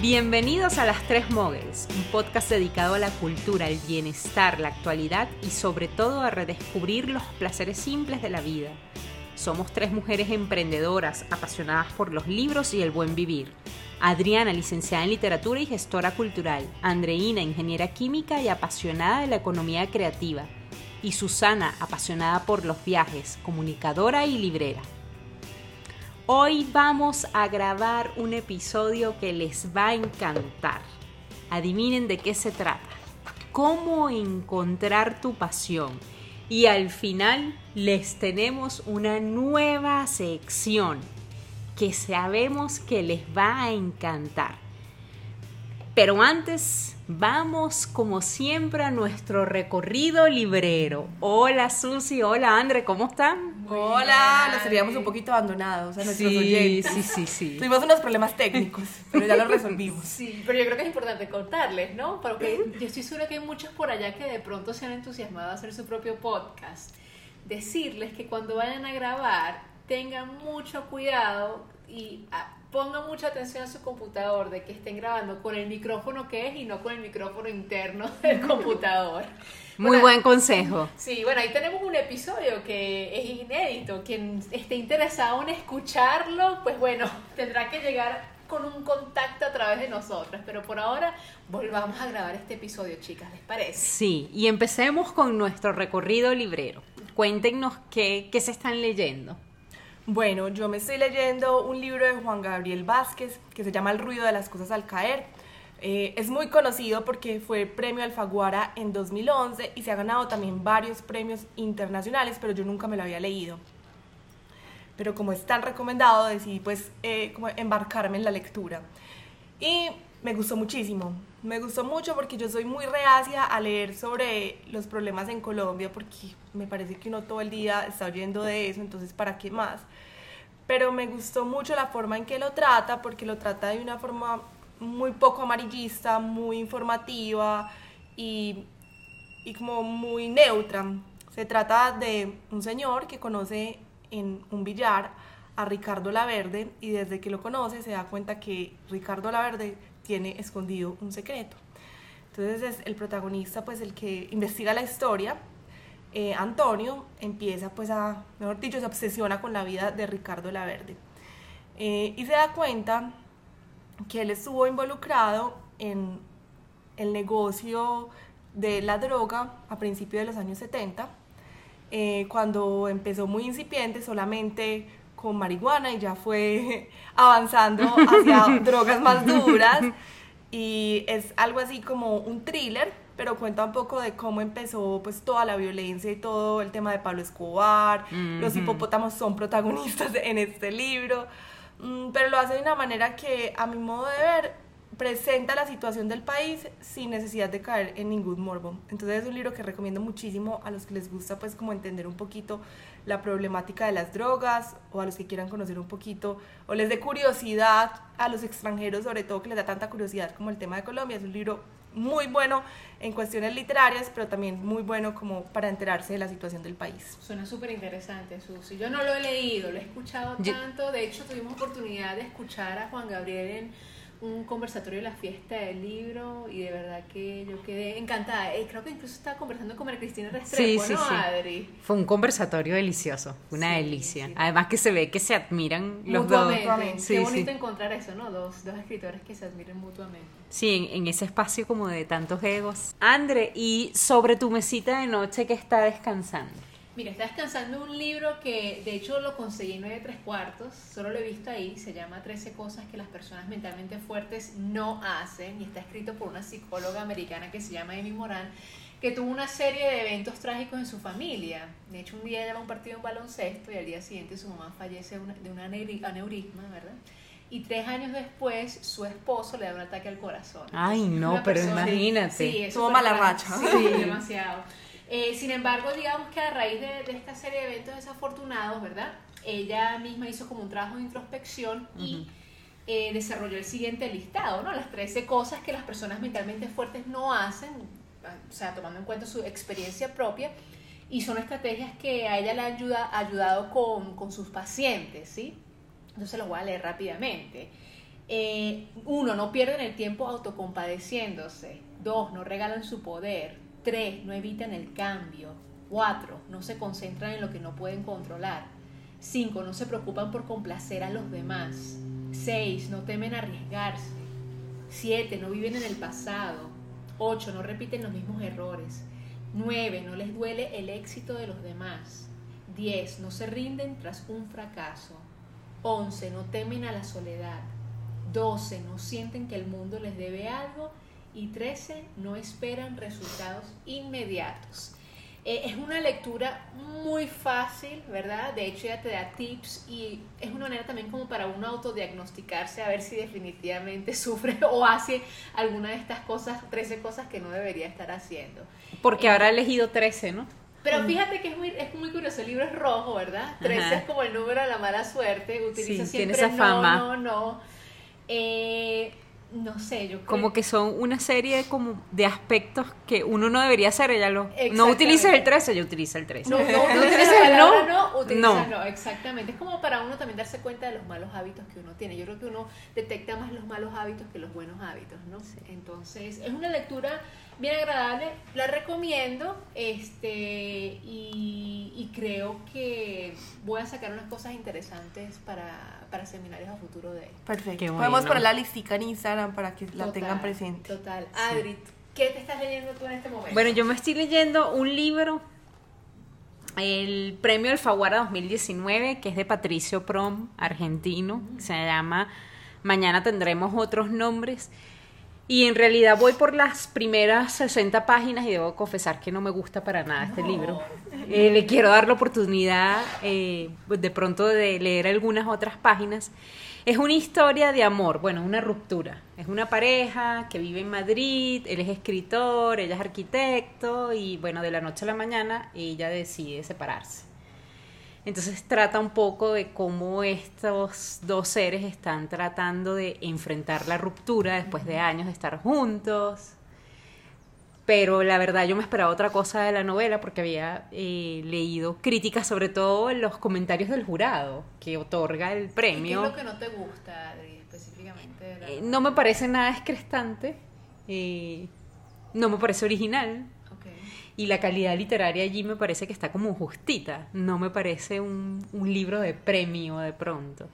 Bienvenidos a Las Tres Mogels, un podcast dedicado a la cultura, el bienestar, la actualidad y sobre todo a redescubrir los placeres simples de la vida. Somos tres mujeres emprendedoras, apasionadas por los libros y el buen vivir. Adriana, licenciada en literatura y gestora cultural. Andreina, ingeniera química y apasionada de la economía creativa. Y Susana, apasionada por los viajes, comunicadora y librera. Hoy vamos a grabar un episodio que les va a encantar. Adivinen de qué se trata. Cómo encontrar tu pasión. Y al final les tenemos una nueva sección que sabemos que les va a encantar. Pero antes, vamos como siempre a nuestro recorrido librero. Hola Susi, hola Andre, ¿cómo están? Hola, los teníamos un poquito abandonados a nuestros sí, oyentes. Sí, sí, sí. Tuvimos unos problemas técnicos, pero ya los resolvimos. Sí, pero yo creo que es importante contarles, ¿no? Porque yo estoy segura que hay muchos por allá que de pronto se han entusiasmado a hacer su propio podcast. Decirles que cuando vayan a grabar tengan mucho cuidado y ah, pongan mucha atención a su computador de que estén grabando con el micrófono que es y no con el micrófono interno del computador. Muy Bueno, buen consejo. Sí, bueno, ahí tenemos un episodio que es inédito. Quien esté interesado en escucharlo, pues bueno, tendrá que llegar con un contacto a través de nosotras. Pero por ahora, volvamos a grabar este episodio, chicas, ¿les parece? Sí, y empecemos con nuestro recorrido librero. Cuéntenos qué, qué se están leyendo. Bueno, yo me estoy leyendo un libro de Juan Gabriel Vázquez que se llama El ruido de las cosas al caer. Eh, es muy conocido porque fue premio Alfaguara en 2011 y se ha ganado también varios premios internacionales, pero yo nunca me lo había leído. Pero como es tan recomendado, decidí pues eh, embarcarme en la lectura. Y me gustó muchísimo. Me gustó mucho porque yo soy muy reacia a leer sobre los problemas en Colombia porque me parece que uno todo el día está oyendo de eso, entonces ¿para qué más? Pero me gustó mucho la forma en que lo trata porque lo trata de una forma muy poco amarillista, muy informativa y, y como muy neutra. Se trata de un señor que conoce en un billar a Ricardo Laverde y desde que lo conoce se da cuenta que Ricardo Laverde tiene escondido un secreto. Entonces es el protagonista, pues el que investiga la historia, eh, Antonio, empieza pues a, mejor dicho, se obsesiona con la vida de Ricardo Laverde. Eh, y se da cuenta que él estuvo involucrado en el negocio de la droga a principios de los años 70, eh, cuando empezó muy incipiente solamente con marihuana y ya fue avanzando hacia drogas más duras. Y es algo así como un thriller, pero cuenta un poco de cómo empezó pues toda la violencia y todo el tema de Pablo Escobar. Los hipopótamos son protagonistas en este libro, Mm, pero lo hace de una manera que a mi modo de ver presenta la situación del país sin necesidad de caer en ningún morbo. Entonces es un libro que recomiendo muchísimo a los que les gusta pues como entender un poquito la problemática de las drogas o a los que quieran conocer un poquito o les dé curiosidad a los extranjeros sobre todo que les da tanta curiosidad como el tema de Colombia. Es un libro muy bueno en cuestiones literarias, pero también muy bueno como para enterarse de la situación del país. Suena súper interesante, Susi. Yo no lo he leído, lo he escuchado tanto. De hecho, tuvimos oportunidad de escuchar a Juan Gabriel en un conversatorio de la fiesta del libro y de verdad que yo quedé encantada. Eh, creo que incluso estaba conversando con María Cristina Restrepo, Sí, sí, ¿no, sí. Adri? Fue un conversatorio delicioso, una Sí, delicia. sí. Además que se ve que se admiran los dos. Mutuamente. Sí, Qué sí. bonito encontrar eso, ¿no? Dos, dos escritores que se admiren mutuamente. Sí, en, en ese espacio como de tantos egos. Andre, y sobre tu mesita de noche que está descansando. Mira, está descansando un libro que de hecho lo conseguí en 9 tres cuartos, solo lo he visto ahí, se llama 13 cosas que las personas mentalmente fuertes no hacen y está escrito por una psicóloga americana que se llama Amy Moran, que tuvo una serie de eventos trágicos en su familia. De hecho, un día ella va a un partido en baloncesto y al día siguiente su mamá fallece de un aneuri- aneurisma, ¿verdad? Y tres años después su esposo le da un ataque al corazón. Ay, no, Una pero persona- imagínate. Sí, es Tuvo mala racha. Sí, demasiado. Eh, sin embargo, digamos que a raíz de, de esta serie de eventos desafortunados, ¿verdad? Ella misma hizo como un trabajo de introspección y eh, desarrolló el siguiente listado, ¿no? Las 13 cosas que las personas mentalmente fuertes no hacen. o sea, tomando en cuenta su experiencia propia, y son estrategias que a ella le han ayuda, ayudado con, con, sus pacientes, ¿sí? Entonces los voy a leer rápidamente. Eh, uno, no pierden el tiempo autocompadeciéndose. Dos, no regalan su poder. Tres, no evitan el cambio. Cuatro, no se concentran en lo que no pueden controlar. Cinco, no se preocupan por complacer a los demás. Seis, no temen arriesgarse. Siete, no viven en el pasado. Ocho, no repiten los mismos errores. 9. No les duele el éxito de los demás. 10. No se rinden tras un fracaso. 11. No temen a la soledad. 12. No sienten que el mundo les debe algo. Y 13. No esperan resultados inmediatos. Eh, es una lectura muy fácil, ¿verdad? De hecho, ya te da tips y es una manera también como para uno autodiagnosticarse a ver si definitivamente sufre o hace alguna de estas cosas, 13 cosas que no debería estar haciendo. Porque habrá elegido 13, ¿no? Pero fíjate que es muy, es muy curioso, el libro es rojo, ¿verdad? 13 es como el número de la mala suerte, utiliza siempre tiene esa fama. no, no, no. Eh, no sé, yo creo. Como que son una serie como de aspectos que uno no debería hacer, ella lo... No utilices el 13, ella utiliza el 13. No, no, no utilices el no, no, utiliza no. exactamente. Es como para uno también darse cuenta de los malos hábitos que uno tiene. Yo creo que uno detecta más los malos hábitos que los buenos hábitos, ¿no? Entonces, es una lectura bien agradable, la recomiendo, este, y, y creo que voy a sacar unas cosas interesantes para para seminarios a futuro de él. Perfecto. Podemos poner la listica en Instagram para que la tengan presente. Total. Adri, ¿qué te estás leyendo tú en este momento? Bueno, yo me estoy leyendo un libro, el premio Alfaguara 2019, que es de Patricio Prom, argentino, se llama Mañana tendremos otros nombres. Y en realidad voy por las primeras 60 páginas y debo confesar que no me gusta para nada este libro. Eh, le quiero dar la oportunidad eh, de pronto de leer algunas otras páginas. Es una historia de amor, bueno, una ruptura. Es una pareja que vive en Madrid, él es escritor, ella es arquitecto y bueno, de la noche a la mañana ella decide separarse. Entonces trata un poco de cómo estos dos seres están tratando de enfrentar la ruptura después de años de estar juntos. Pero la verdad yo me esperaba otra cosa de la novela porque había eh, leído críticas, sobre todo en los comentarios del jurado que otorga el premio. ¿Qué es lo que no te gusta, Adri, específicamente? Eh, no me parece nada escrestante, eh, no me parece original, y la calidad literaria allí me parece que está como justita, no me parece un, un libro de premio de pronto.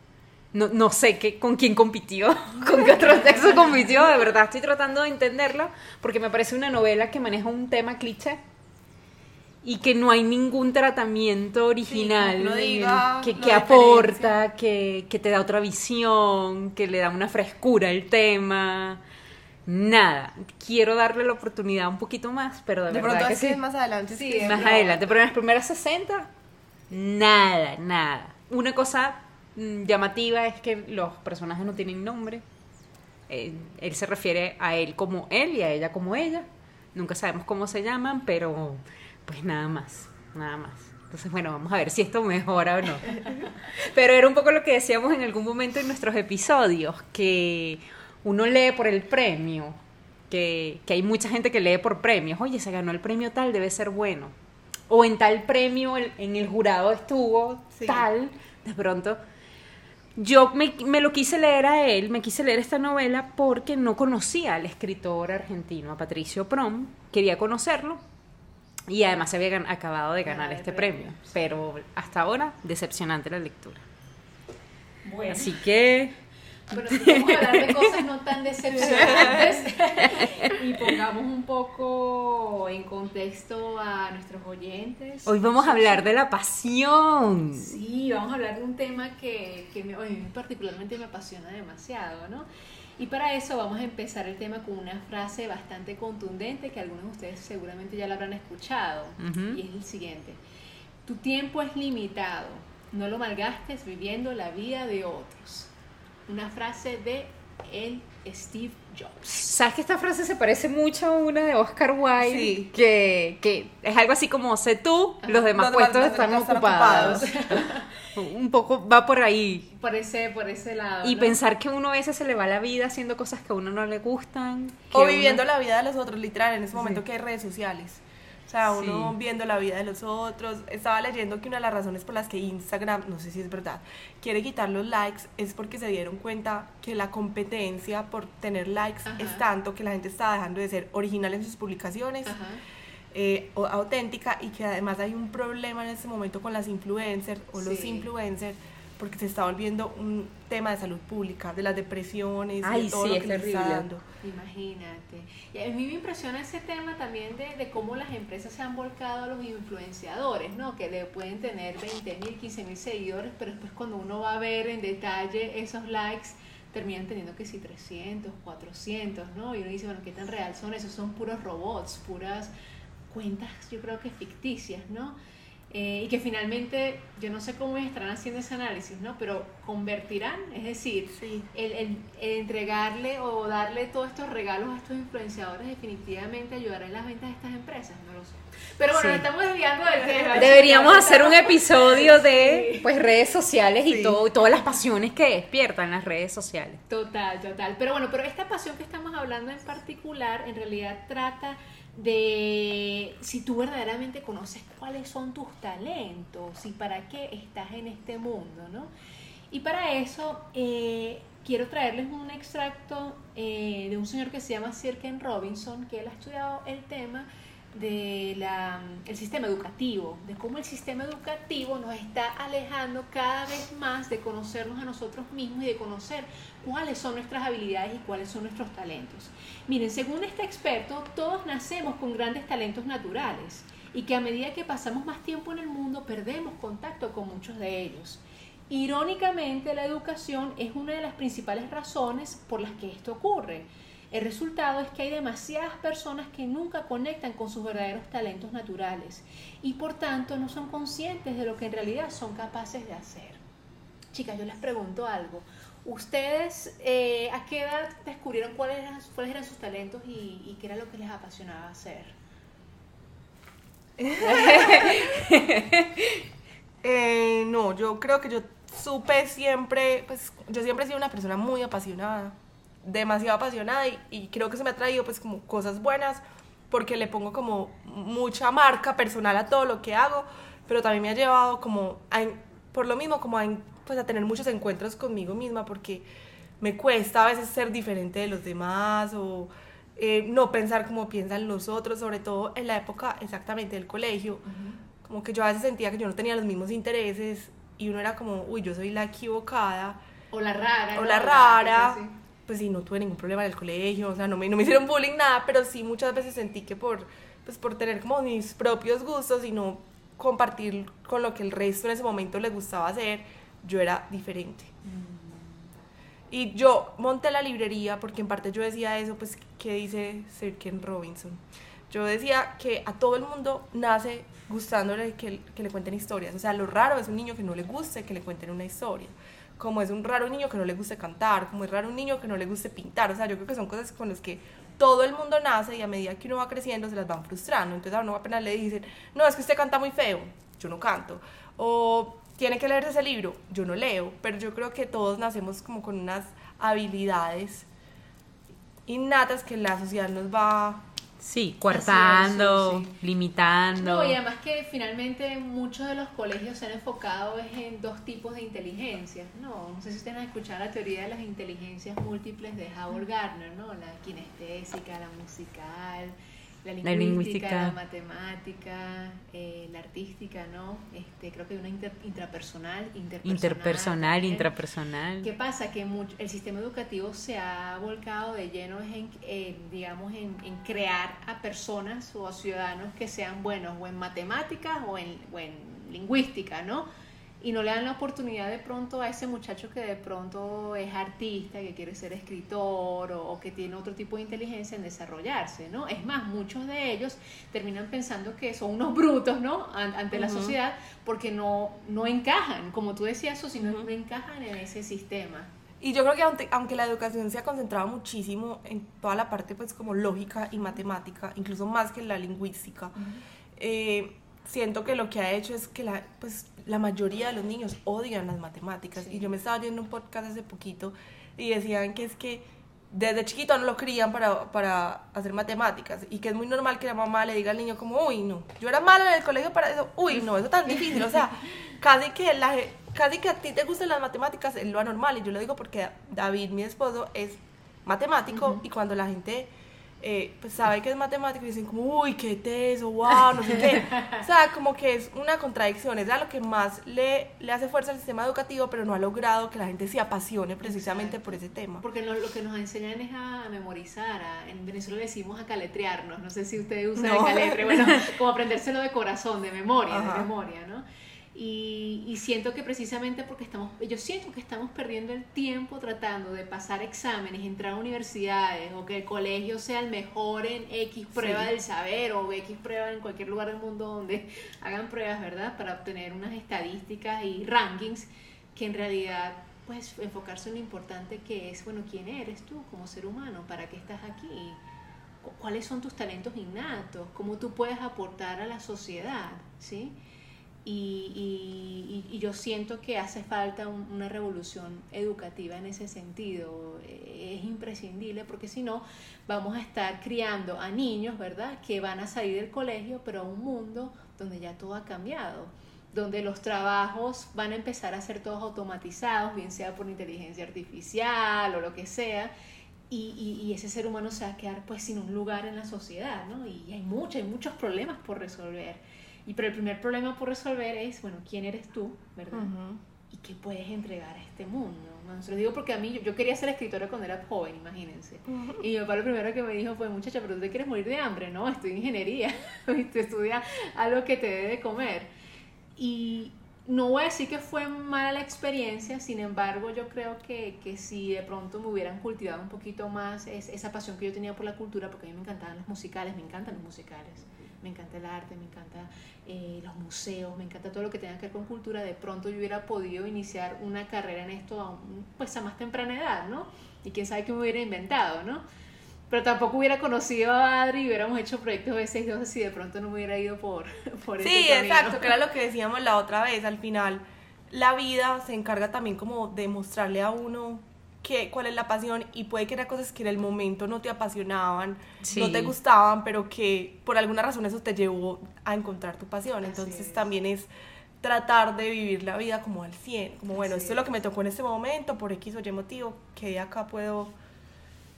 No, no sé qué, con quién compitió, con qué otro texto compitió, de verdad estoy tratando de entenderlo, porque me parece una novela que maneja un tema cliché y que no hay ningún tratamiento original que, que aporta, que, que te da otra visión, que le da una frescura al tema nada. Quiero darle la oportunidad un poquito más, pero de, de verdad que sí. más adelante. Sí, más adelante. Pero en las primeras 60, nada, nada. Una cosa mm, llamativa es que los personajes no tienen nombre. Eh, él se refiere a él como él y a ella como ella. Nunca sabemos cómo se llaman, pero pues nada más, nada más. Entonces, bueno, vamos a ver si esto mejora o no. Pero era un poco lo que decíamos en algún momento en nuestros episodios, que uno lee por el premio, que, hay mucha gente que lee por premios, oye, se ganó el premio tal, debe ser bueno. O en tal premio en el jurado estuvo tal, de pronto. Yo me, me, lo quise leer a él, me quise leer esta novela porque no conocía al escritor argentino, a Patricio Prom, quería conocerlo y además se había acabado de ganar este premio. pero hasta ahora decepcionante la lectura. Bueno. Así que bueno, vamos a hablar de cosas no tan decepcionantes y pongamos un poco en contexto a nuestros oyentes. Hoy vamos a hablar de la pasión. Sí, vamos a hablar de un tema que, que me, hoy particularmente me apasiona demasiado, ¿no? Y para eso vamos a empezar el tema con una frase bastante contundente que algunos de ustedes seguramente ya la habrán escuchado y es el siguiente. Tu tiempo es limitado, no lo malgastes viviendo la vida de otros una frase de el Steve Jobs. ¿Sabes que esta frase se parece mucho a una de Oscar Wilde? Que, que, es algo así como, sé tú, los demás puestos están, ocupados. un poco va por ahí. Por ese, por ese lado. Y ¿no? pensar que uno a veces se le va la vida haciendo cosas que a uno no le gustan. O uno- viviendo la vida de los otros, literal, en ese momento Sí. que hay redes sociales. O sea, uno Sí. viendo la vida de los otros. Estaba leyendo que una de las razones por las que Instagram, no sé si es verdad, quiere quitar los likes es porque se dieron cuenta que la competencia por tener likes Ajá. es tanto que la gente está dejando de ser original en sus publicaciones, Ajá. eh, o- auténtica, y que además hay un problema en este momento con las influencers o los influencers porque se está volviendo un tema de salud pública, de las depresiones, Ay, de todo sí, lo es que está terrible. dando. Imagínate. Y a mí me impresiona ese tema también de, de cómo las empresas se han volcado a los influenciadores, ¿no? Que le pueden tener 20 mil, 15 mil seguidores, pero después cuando uno va a ver en detalle esos likes, terminan teniendo que sí 300, 400, ¿no? Y uno dice, bueno, ¿qué tan real son esos? Son puros robots, puras cuentas, yo creo que ficticias, ¿no? Eh, y que finalmente, yo no sé cómo estarán haciendo ese análisis, ¿no? Pero convertirán, es decir, Sí. el, el- el entregarle o darle todos estos regalos a estos influenciadores definitivamente ayudará en las ventas de estas empresas, no lo sé. Pero bueno, Sí. nos estamos desviando del tema. Deberíamos hacer un episodio de Sí. pues redes sociales y todo, todas las pasiones que despiertan las redes sociales. Total, total. Pero bueno, pero esta pasión que estamos hablando en particular en realidad trata de si tú verdaderamente conoces cuáles son tus talentos y para qué estás en este mundo, ¿no? Y para eso eh, quiero traerles un extracto eh, de un señor que se llama Sir Ken Robinson, que él ha estudiado el tema del el sistema educativo, de cómo el sistema educativo nos está alejando cada vez más de conocernos a nosotros mismos y de conocer cuáles son nuestras habilidades y cuáles son nuestros talentos. Miren, según este experto, todos nacemos con grandes talentos naturales y que a medida que pasamos más tiempo en el mundo perdemos contacto con muchos de ellos. Irónicamente, la educación es una de las principales razones por las que esto ocurre. El resultado es que hay demasiadas personas que nunca conectan con sus verdaderos talentos naturales y por tanto no son conscientes de lo que en realidad son capaces de hacer. Chicas, yo les pregunto algo. ¿Ustedes eh, a qué edad descubrieron cuáles eran, sus talentos y, y qué era lo que les apasionaba hacer? Eh, no, yo creo que yo supe siempre, pues yo siempre he sido una persona muy apasionada, demasiado apasionada y, y creo que se me ha traído pues como cosas buenas porque le pongo como mucha marca personal a todo lo que hago, pero también me ha llevado como, a por lo mismo, como a, pues a tener muchos encuentros conmigo misma porque me cuesta a veces ser diferente de los demás o eh, no pensar como piensan los otros, sobre todo en la época exactamente del colegio. Como que yo a veces sentía que yo no tenía los mismos intereses y uno era como, uy, yo soy la equivocada O la rara. o la rara. Pues sí, no tuve ningún problema en el colegio, o sea, no me, no me hicieron bullying, nada, pero sí muchas veces sentí que por, pues por tener como mis propios gustos y no compartir con lo que el resto en ese momento les gustaba hacer, yo era diferente. Y yo monté la librería porque en parte yo decía eso, pues, que dice Sir Ken Robinson? Yo decía que a todo el mundo nace gustándole que, que le cuenten historias. O sea, lo raro es un niño que no le guste que le cuenten una historia. Como es un raro niño que no le guste cantar, como es raro un niño que no le guste pintar. O sea, yo creo que son cosas con las que todo el mundo nace y a medida que uno va creciendo se las van frustrando. Entonces a uno apenas le dicen, no, es que usted canta muy feo, yo no canto. O tiene que leer ese libro, yo no leo. Pero yo creo que todos nacemos como con unas habilidades innatas que la sociedad nos va Sí, coartando, sí, limitando. No, y además que finalmente muchos de los colegios se han enfocado en dos tipos de inteligencias, ¿no? No sé si ustedes han escuchado la teoría de las inteligencias múltiples de Howard Gardner, ¿no? La kinestésica, la musical, la lingüística, la, lingüística. matemática, eh, la artística, ¿no? Este, creo que hay una inter- intrapersonal, interpersonal. Interpersonal, también. intrapersonal. ¿Qué pasa? Que mucho- el sistema educativo se ha volcado de lleno en, digamos, en, en crear a personas o a ciudadanos que sean buenos o en matemáticas o en, o en lingüística, ¿no? Y no le dan la oportunidad de pronto a ese muchacho que de pronto es artista, que quiere ser escritor o, o que tiene otro tipo de inteligencia en desarrollarse, ¿no? Es más, muchos de ellos terminan pensando que son unos brutos, ¿no? An- ante la Ujú. sociedad porque no, no encajan, como tú decías, eso, sino Ujú. no encajan en ese sistema. Y yo creo que aunque, aunque la educación se ha concentrado muchísimo en toda la parte pues como lógica y matemática, incluso más que en la lingüística, eh, siento que lo que ha hecho es que la, pues, la mayoría de los niños odian las matemáticas. Y yo me estaba oyendo un podcast hace poquito y decían que es que desde chiquito no lo crían para, para hacer matemáticas y que es muy normal que la mamá le diga al niño como, uy, no, yo era malo en el colegio para eso, uy, no, eso es tan difícil, o sea, casi que, la, casi que a ti te gustan las matemáticas es lo anormal. Y yo lo digo porque David, mi esposo, es matemático y cuando la gente eh, pues sabe que es matemático y dicen como, uy, qué teso, wow, no sé qué. O sea, como que es una contradicción, es a lo que más le, le hace fuerza al sistema educativo, pero no ha logrado que la gente se apasione precisamente por ese tema. Porque lo, lo, que nos enseñan es a memorizar, en Venezuela decimos a caletrearnos, no sé si ustedes usan el caletre, bueno, como aprendérselo de corazón, de memoria, de memoria, ¿no? Y, siento que precisamente porque estamos, yo siento que estamos perdiendo el tiempo tratando de pasar exámenes, entrar a universidades o que el colegio sea el mejor en X prueba del saber o X prueba en cualquier lugar del mundo donde hagan pruebas, ¿verdad? Para obtener unas estadísticas y rankings que en realidad pues enfocarse en lo importante que es, bueno, ¿quién eres tú como ser humano? ¿Para qué estás aquí? ¿Cuáles son tus talentos innatos? ¿Cómo tú puedes aportar a la sociedad? ¿Sí? Y, yo siento que hace falta una revolución educativa en ese sentido. Es imprescindible porque si no vamos a estar criando a niños, ¿verdad? Que van a salir del colegio, pero a un mundo donde ya todo ha cambiado, donde los trabajos van a empezar a ser todos automatizados, bien sea por inteligencia artificial o lo que sea. Y, y, ese ser humano se va a quedar pues sin un lugar en la sociedad, ¿no? Y hay muchos, hay muchos problemas por resolver. Y pero el primer problema por resolver es, bueno, ¿quién eres tú, verdad? ¿Y qué puedes entregar a este mundo? ¿no? Se lo digo porque a mí, yo, quería ser escritora cuando era joven, imagínense. Y mi papá lo primero que me dijo fue, muchacha, pero tú te quieres morir de hambre, ¿no? Estudia ingeniería, te estudia algo que te dé de comer. Y no voy a decir que fue mala la experiencia, sin embargo, yo creo que, que si de pronto me hubieran cultivado un poquito más esa pasión que yo tenía por la cultura, porque a mí me encantaban los musicales, me encantan los musicales me encanta el arte, me encanta eh, los museos, me encanta todo lo que tenga que ver con cultura, de pronto yo hubiera podido iniciar una carrera en esto a, pues a más temprana edad, ¿no? Y quién sabe qué me hubiera inventado, ¿no? Pero tampoco hubiera conocido a Adri y hubiéramos hecho proyectos de 6 2 si de pronto no me hubiera ido por, por Sí, exacto, que era lo que decíamos la otra vez, al final la vida se encarga también como de mostrarle a uno qué, cuál es la pasión y puede que eran cosas que en el momento no te apasionaban, no te gustaban, pero que por alguna razón eso te llevó a encontrar tu pasión. Entonces también es tratar de vivir la vida como al 100, como bueno, esto es lo que me tocó en este momento, por X o Y motivo, que acá puedo,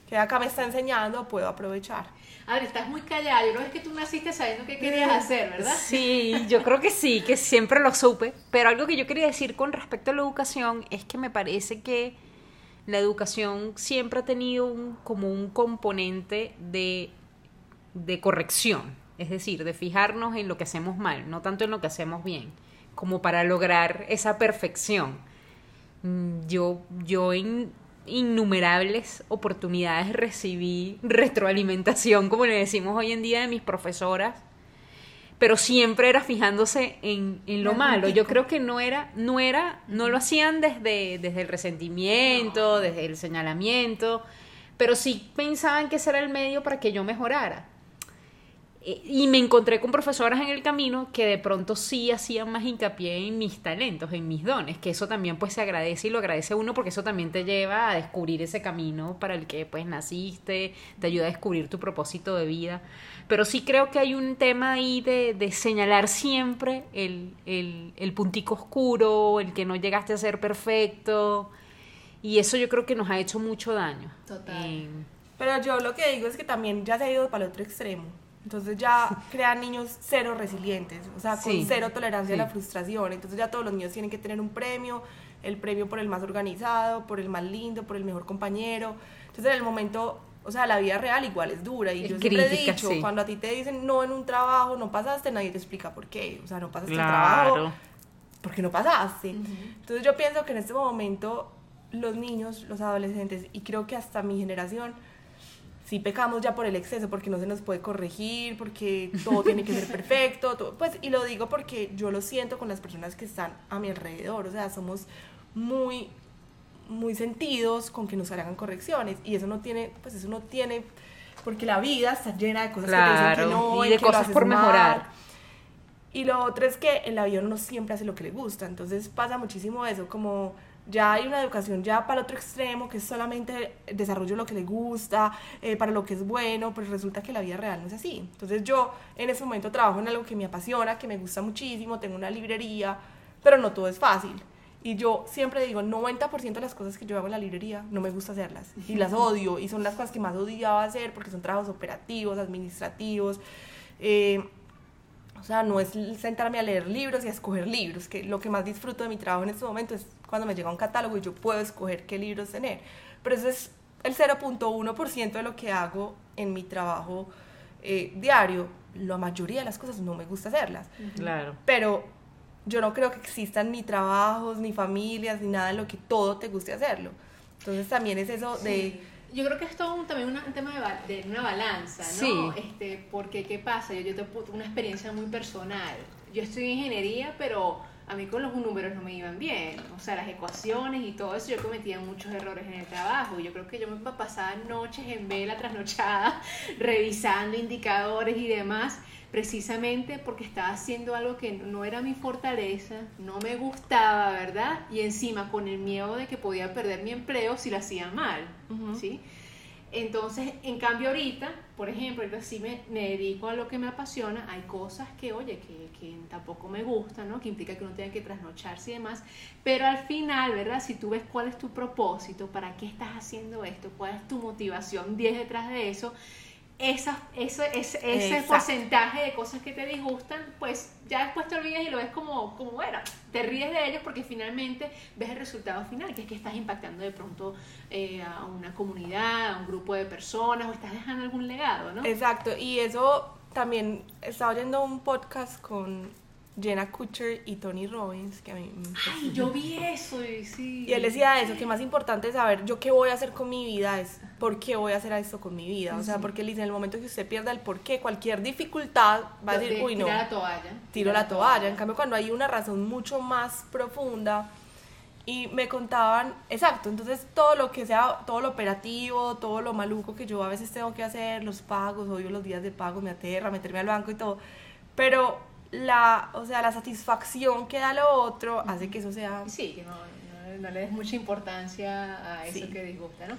que acá me está enseñando, puedo aprovechar. A ver, estás muy callada, yo creo que tú naciste sabiendo qué querías hacer, ¿verdad? Sí, yo creo que sí, que siempre lo supe, pero algo que yo quería decir con respecto a la educación es que me parece que la educación siempre ha tenido un, como un componente de, de corrección, es decir, de fijarnos en lo que hacemos mal, no tanto en lo que hacemos bien, como para lograr esa perfección. Mm, yo, yo en innumerables oportunidades recibí retroalimentación, como le decimos hoy en día, de mis profesoras pero siempre era fijándose en, en lo malo. Yo creo que no era, no era, no lo hacían desde, desde el resentimiento, desde el señalamiento, pero sí pensaban que ese era el medio para que yo mejorara. Eh, y me encontré con profesoras en el camino que de pronto sí hacían más hincapié en mis talentos, en mis dones, que eso también pues se agradece y lo agradece uno porque eso también te lleva a descubrir ese camino para el que pues naciste, te ayuda a descubrir tu propósito de vida. Pero sí creo que hay un tema ahí de, de señalar siempre el, el, el puntico oscuro, el que no llegaste a ser perfecto. Y eso yo creo que nos ha hecho mucho daño. Total. Pero yo lo que digo es que también ya se ha ido para el otro extremo. Entonces ya crean niños cero resilientes, o sea, con cero tolerancia a la frustración. Entonces ya todos los niños tienen que tener un premio, el premio por el más organizado, por el más lindo, por el mejor compañero. Entonces en el momento, o sea, la vida real igual es dura. Y yo siempre he dicho, cuando a ti te dicen no en un trabajo, no pasaste, nadie te explica por qué. O sea, no pasaste el trabajo porque no pasaste. Entonces yo pienso que en este momento los niños, los adolescentes, y creo que hasta mi generación, si pecamos ya por el exceso, porque no se nos puede corregir, porque todo tiene que ser perfecto, pues, y lo digo porque yo lo siento con las personas que están a mi alrededor, o sea, somos muy, muy sentidos con que nos hagan correcciones, y eso no tiene, pues eso no tiene, porque la vida está llena de cosas que no, y de cosas por mejorar. Y lo otro es que en la vida uno siempre hace lo que le gusta, entonces pasa muchísimo eso, como ya hay una educación ya para el otro extremo, que es solamente desarrollo lo que le gusta, eh, para lo que es bueno, pues resulta que la vida real no es así. Entonces yo en ese momento trabajo en algo que me apasiona, que me gusta muchísimo, tengo una librería, pero no todo es fácil. Y yo siempre digo, 90% de las cosas que yo hago en la librería no me gusta hacerlas. Y las odio. Y son las cosas que más odiaba hacer porque son trabajos operativos, administrativos. Eh, o sea, no es sentarme a leer libros y a escoger libros, que lo que más disfruto de mi trabajo en este momento es cuando me llega un catálogo y yo puedo escoger qué libros tener. Pero eso es el 0.1% de lo que hago en mi trabajo eh, diario. La mayoría de las cosas no me gusta hacerlas. Claro. Pero yo no creo que existan ni trabajos, ni familias, ni nada en lo que todo te guste hacerlo. Entonces también es eso de yo creo que es todo también un tema de, de, una balanza, ¿no? Sí. Este, porque, ¿qué pasa? Yo, yo tengo una experiencia muy personal. Yo estudié ingeniería, pero a mí con los números no me iban bien. O sea, las ecuaciones y todo eso, yo cometía muchos errores en el trabajo. Yo creo que yo me pasaba noches en vela trasnochada, revisando indicadores y demás precisamente porque estaba haciendo algo que no era mi fortaleza, no me gustaba, ¿verdad? Y encima con el miedo de que podía perder mi empleo si lo hacía mal, ¿sí? Entonces, en cambio ahorita, por ejemplo, ahorita sí me, dedico a lo que me apasiona, hay cosas que, oye, que, que, tampoco me gustan, ¿no? Que implica que uno tenga que trasnocharse y demás, pero al final, ¿verdad? Si tú ves cuál es tu propósito, para qué estás haciendo esto, cuál es tu motivación 10 detrás de eso, esa, eso, ese, ese porcentaje de cosas que te disgustan, pues ya después te olvidas y lo ves como, como, bueno, te ríes de ellos porque finalmente ves el resultado final, que es que estás impactando de pronto eh, a una comunidad, a un grupo de personas o estás dejando algún legado, ¿no? Exacto, y eso también, estaba oyendo un podcast con Jenna Kutcher y Tony Robbins, que a mí Ay, yo vi eso y sí. Y él decía eso, que más importante es saber yo qué voy a hacer con mi vida, es por qué voy a hacer esto con mi vida. O sea, porque él dice, en el momento que usted pierda el por qué, cualquier dificultad va a decir, uy, no. Tira la toalla. Tiro la toalla. En cambio, cuando hay una razón mucho más profunda, y me contaban, exacto, entonces todo lo que sea, todo lo operativo, todo lo maluco que yo a veces tengo que hacer, los pagos, obvio los días de pago me aterra, meterme al banco y todo, pero la, o sea, la satisfacción que da lo otro hace que eso sea... Sí, que no, no, le des mucha importancia a eso que disgusta, ¿no?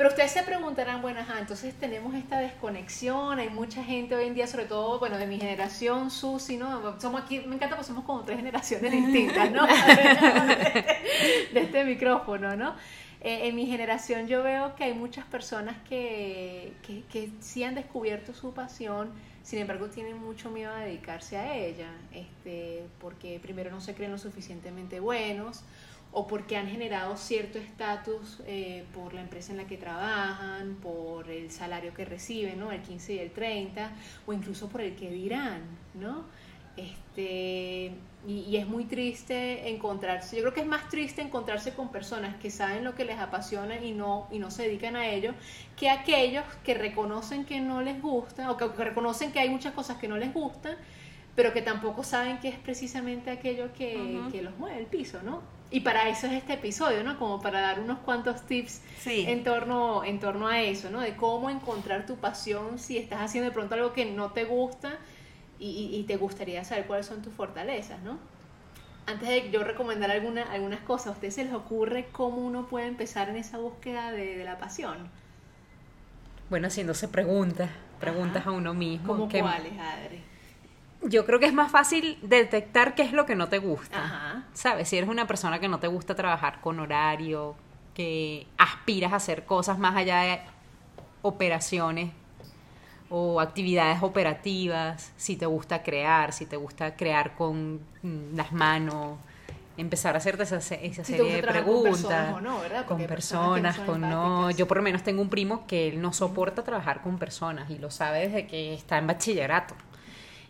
Pero ustedes se preguntarán, bueno, ajá, entonces tenemos esta desconexión, hay mucha gente hoy en día, sobre todo, bueno, de mi generación, Susi, ¿no? Somos aquí, me encanta porque somos como tres generaciones distintas, ¿no? de, este, micrófono, ¿no? Eh, en mi generación yo veo que hay muchas personas que, que, que sí han descubierto su pasión, sin embargo tienen mucho miedo a dedicarse a ella, este, porque primero no se creen lo suficientemente buenos o porque han generado cierto estatus eh, por la empresa en la que trabajan, por el salario que reciben, ¿no? el 15 y el 30, o incluso por el que dirán, ¿no? Este, y, es muy triste encontrarse, yo creo que es más triste encontrarse con personas que saben lo que les apasiona y no, y no se dedican a ello, que aquellos que reconocen que no les gusta, o que, reconocen que hay muchas cosas que no les gustan, pero que tampoco saben que es precisamente aquello que, que los mueve el piso, ¿no? Y para eso es este episodio, ¿no? Como para dar unos cuantos tips en, torno, en torno a eso, ¿no? De cómo encontrar tu pasión si estás haciendo de pronto algo que no te gusta y, te gustaría saber cuáles son tus fortalezas, ¿no? Antes de yo recomendar alguna, algunas cosas, ¿a ustedes se les ocurre cómo uno puede empezar en esa búsqueda de, la pasión? Bueno, haciéndose preguntas, preguntas a uno mismo. ¿Cómo cuáles, Adri? Yo creo que es más fácil detectar qué es lo que no te gusta. ¿Sabes? Si eres una persona que no te gusta trabajar con horario, que aspiras a hacer cosas más allá de operaciones o actividades operativas, si te gusta crear, si te gusta crear con mm, las manos, empezar a hacerte esa, esa serie de preguntas. Con personas, o no, ¿verdad? con personas, con no. Yo por lo menos tengo un primo que él no soporta trabajar con personas y lo sabe desde que está en bachillerato.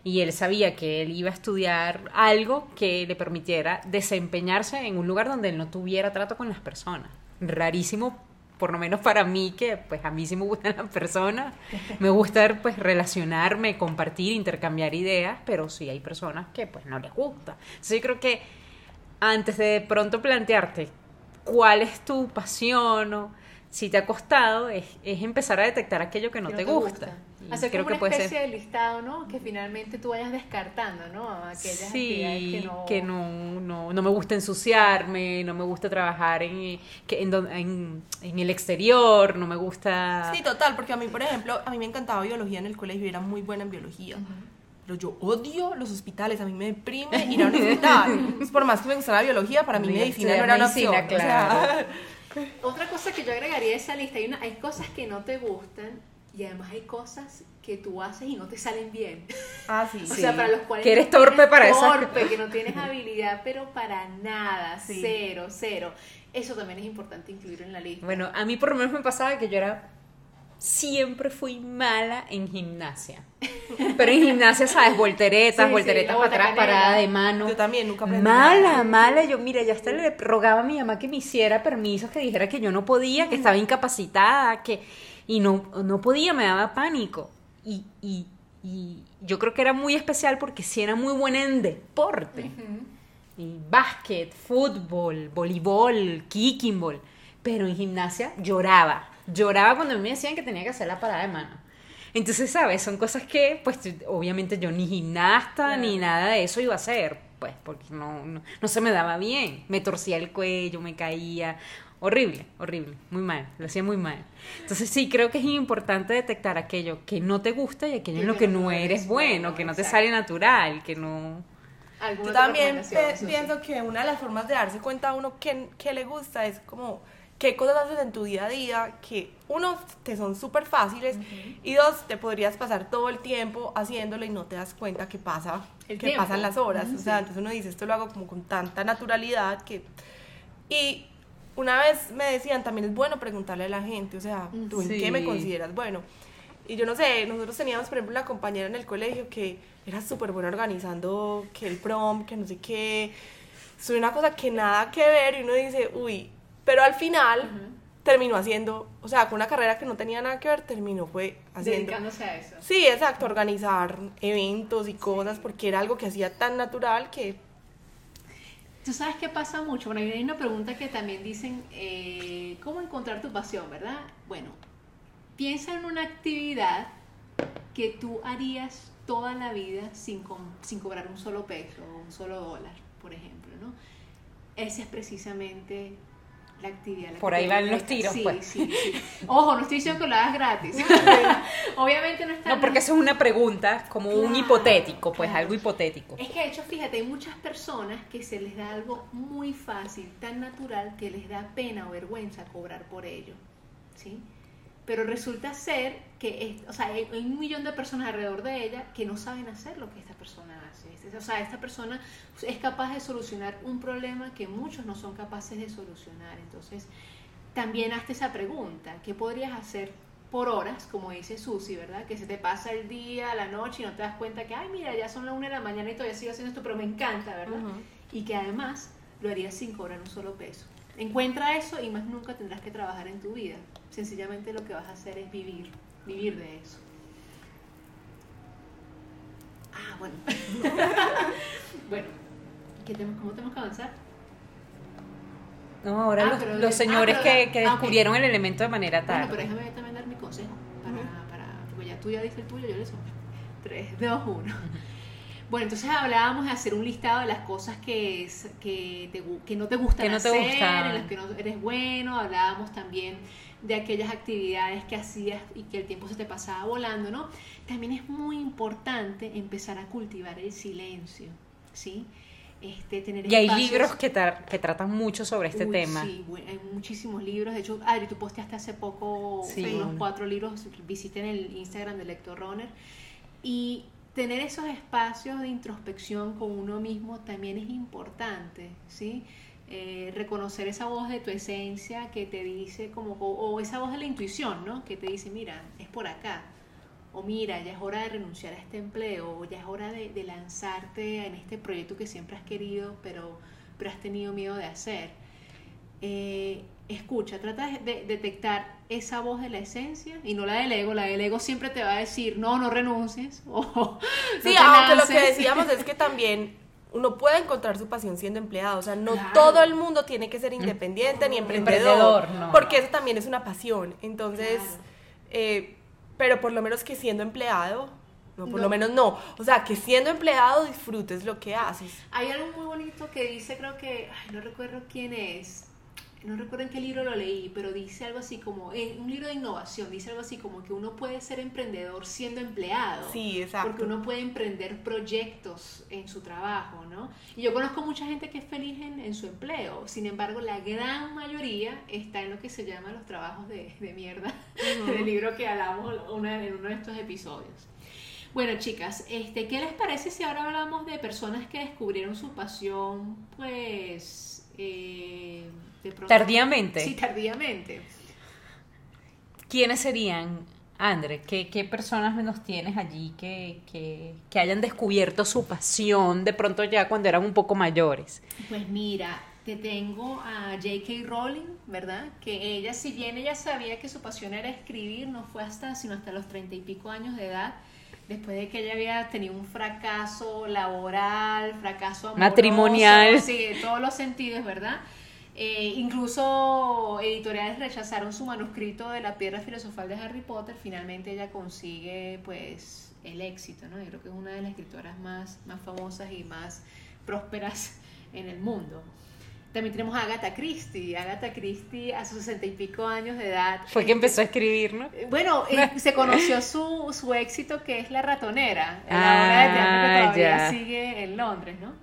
Y él sabía que él iba a estudiar algo que le permitiera desempeñarse en un lugar donde él no tuviera trato con las personas. Rarísimo por lo menos para mí, que pues a mí sí me gustan las personas, me gusta pues relacionarme, compartir, intercambiar ideas, pero sí hay personas que pues no les gusta. Entonces yo creo que antes de pronto plantearte cuál es tu pasión o si te ha costado, es, empezar a detectar aquello que no, te, gusta. Hacer creo como que una puede especie ser. de listado, ¿no? Que finalmente tú vayas descartando, ¿no? Aquellas actividades Sí, que no... que no, no, no me gusta ensuciarme, no me gusta trabajar en, que en, en, en el exterior, no me gusta... Sí, total, porque a mí, por ejemplo, a mí me encantaba biología en el colegio y era muy buena en biología. Pero yo odio los hospitales, a mí me deprime ir a un hospital. Por más que me gustara biología, para mí Mira, medicina no era una opción. o sea, claro. Otra cosa que yo agregaría a esa lista, hay, una, hay cosas que no te gustan y además hay cosas que tú haces y no te salen bien. ah, sí. O Sí. sea, para los cuales Que eres no torpe para esas torpe, que no tienes habilidad, pero para nada, Sí. cero, cero. Eso también es importante incluir en la lista. Bueno, a mí por lo menos me pasaba que yo era siempre fui mala en gimnasia. Pero en gimnasia, ¿sabes? Volteretas, Sí, volteretas para atrás, parada de mano. Yo también nunca aprendí Mala, nada. mala. Yo, mira, ya hasta le rogaba a mi mamá que me hiciera permisos, que dijera que yo no podía, que estaba incapacitada, que. Y no, no podía, me daba pánico. Y, y, y yo creo que era muy especial porque sí era muy buena en deporte. Y básquet, fútbol, voleibol, kicking ball. Pero en gimnasia lloraba. Lloraba cuando me decían que tenía que hacer la parada de mano. Entonces, ¿sabes? Son cosas que, pues, obviamente yo ni gimnasta ni nada de eso iba a hacer. Pues, porque no, no, no se me daba bien. Me torcía el cuello, me caía. Horrible, horrible. Muy mal. Lo hacía muy mal. Entonces, sí, creo que es importante detectar aquello que no te gusta y aquello en lo que no eres bueno, que no te sale natural, que no... ¿Alguna Yo también pienso que una de las formas de darse cuenta a uno qué, qué le gusta es como qué cosas haces en tu día a día que uno te son súper fáciles y dos te podrías pasar todo el tiempo haciéndolo y no te das cuenta que pasa El que tiempo. pasan las horas Ujú, o sea sí. entonces uno dice esto lo hago como con tanta naturalidad que y una vez me decían también es bueno preguntarle a la gente o sea tú en qué me consideras bueno y yo no sé, nosotros teníamos, por ejemplo, una compañera en el colegio que era súper buena organizando que el prom, que no sé qué. Soy una cosa que nada que ver y uno dice, uy, pero al final terminó haciendo, o sea, con una carrera que no tenía nada que ver, terminó fue haciendo. Dedicándose a eso. Sí, exacto, organizar eventos y cosas porque era algo que hacía tan natural que Tú sabes qué pasa mucho. Bueno, hay una pregunta que también dicen, eh, ¿cómo encontrar tu pasión, verdad? Bueno, piensa en una actividad que tú harías toda la vida sin, sin cobrar un solo peso o un solo dólar, por ejemplo, ¿no? Esa es precisamente la actividad. a la Por ahí van los tiros, Sí, pues. sí, sí. Ojo, no estoy diciendo que lo hagas gratis. Obviamente no está No, porque eso es una pregunta, como un hipotético, pues claro. algo hipotético. Es que de hecho, fíjate, hay muchas personas que se les da algo muy fácil, tan natural, que les da pena o vergüenza cobrar por ello. ¿Sí? Pero resulta ser que, es- o sea, hay, un millón de personas alrededor de ella que no saben hacer lo que esta persona O sea, esta persona es capaz de solucionar un problema que muchos no son capaces de solucionar. Entonces, también hazte esa pregunta, ¿qué podrías hacer por horas, como dice Susi, ¿verdad? Que se te pasa el día, la noche y no te das cuenta que, ay, mira, ya son las una de la mañana y todavía sigo haciendo esto, pero me encanta, ¿verdad? Y que además lo harías sin cobrar un solo peso. Encuentra eso y más nunca tendrás que trabajar en tu vida. Sencillamente lo que vas a hacer es vivir, vivir de eso. Ah, bueno. bueno, ¿qué tenemos, ¿cómo tenemos que avanzar? No, ahora Ah, los, pero los de- señores ah, pero que, que ah, descubrieron el elemento de manera Bueno, tarde. pero déjame también dar mi consejo. Para, para, porque ya tú ya diste el tuyo, yo le sumo. 3, 2, 1. Bueno, entonces hablábamos de hacer un listado de las cosas que, es- que, te que no te gustan Que no te hacer, gustan. en las que no eres bueno. Hablábamos también de aquellas actividades que hacías y que el tiempo se te pasaba volando, ¿no? También es muy importante empezar a cultivar el silencio, ¿sí? Este, tener Y hay espacios- libros que, tra- que tratan mucho sobre este Uy, tema. Sí, hay muchísimos libros. De hecho, Adri, tú posteaste hace poco Sí. unos cuatro libros. Visiten el Instagram de Lector Runner. Y tener esos espacios de introspección con uno mismo también es importante, ¿sí? Eh, reconocer esa voz de tu esencia que te dice como, o, o esa voz de la intuición, ¿no? Que te dice, mira, es por acá. O mira, ya es hora de renunciar a este empleo, o ya es hora de, de lanzarte en este proyecto que siempre has querido, pero, pero has tenido miedo de hacer. Eh, escucha, trata de, de detectar esa voz de la esencia y no la del ego. La del ego siempre te va a decir, no, no renuncies. O, no Sí, te aunque lo que decíamos es que también uno puede encontrar su pasión siendo empleado, o sea, no Claro. todo el mundo tiene que ser independiente ni emprendedor, Emprendedor, no. porque eso también es una pasión. Entonces, Claro. eh, pero por lo menos que siendo empleado, no, por No. lo menos no. O sea, que siendo empleado disfrutes lo que haces. Hay algo muy bonito que dice, creo que, ay, no recuerdo quién es, no recuerdo en qué libro lo leí, pero dice algo así como, en un libro de innovación, dice algo así como que uno puede ser emprendedor siendo empleado. Sí, exacto. Porque uno puede emprender proyectos en su trabajo, ¿no? Y yo conozco mucha gente que es feliz en, en su empleo, sin embargo, la gran mayoría está en lo que se llama los trabajos de, de mierda, del libro que hablamos una- en uno de estos episodios. Bueno, chicas, este, ¿qué les parece si ahora hablamos de personas que descubrieron su pasión, pues, eh, de pronto- Tardíamente. Sí, tardíamente. ¿Quiénes serían, André? ¿Qué, qué personas nos tienes allí que, que, que hayan descubierto su pasión de pronto ya cuando eran un poco mayores? Pues mira, te tengo a J.K. Rowling, ¿verdad? Que ella, si bien ella sabía que su pasión era escribir, no fue hasta, sino hasta los treinta y pico años de edad, después de que ella había tenido un fracaso laboral, fracaso amoroso, Matrimonial. sí, en todos los sentidos, ¿verdad? Eh, incluso editoriales rechazaron su manuscrito de la piedra filosofal de Harry Potter. Finalmente ella consigue pues el éxito, ¿no? Yo creo que es una de las escritoras más, más famosas y más prósperas en el mundo. También tenemos a Agatha Christie. Agatha Christie a sus sesenta y pico años de edad. Fue que empezó a escribir, ¿no? Eh, Bueno, eh, se conoció su, su éxito que es La Ratonera, la Ah, obra de teatro que todavía ya. sigue en Londres, ¿no?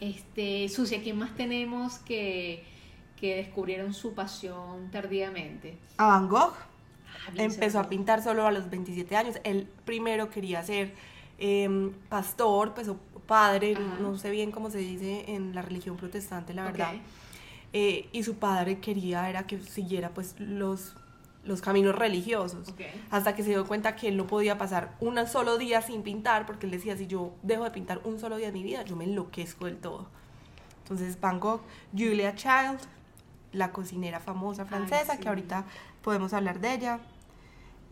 Este, Sucia, ¿quién más tenemos que, que descubrieron su pasión tardíamente? A Van Gogh Ah, empezó a pintar solo a los 27 años. Él primero quería ser eh, pastor, pues o padre, Ajá. no sé bien cómo se dice en la religión protestante, la verdad. Eh, y su padre quería era que siguiera pues los, los caminos religiosos. Ok. Hasta que se dio cuenta que él no podía pasar un solo día sin pintar, porque él decía, si yo dejo de pintar un solo día de mi vida, yo me enloquezco del todo. Entonces Van Gogh, Julia Child, la cocinera famosa francesa, sí. que ahorita podemos hablar de ella,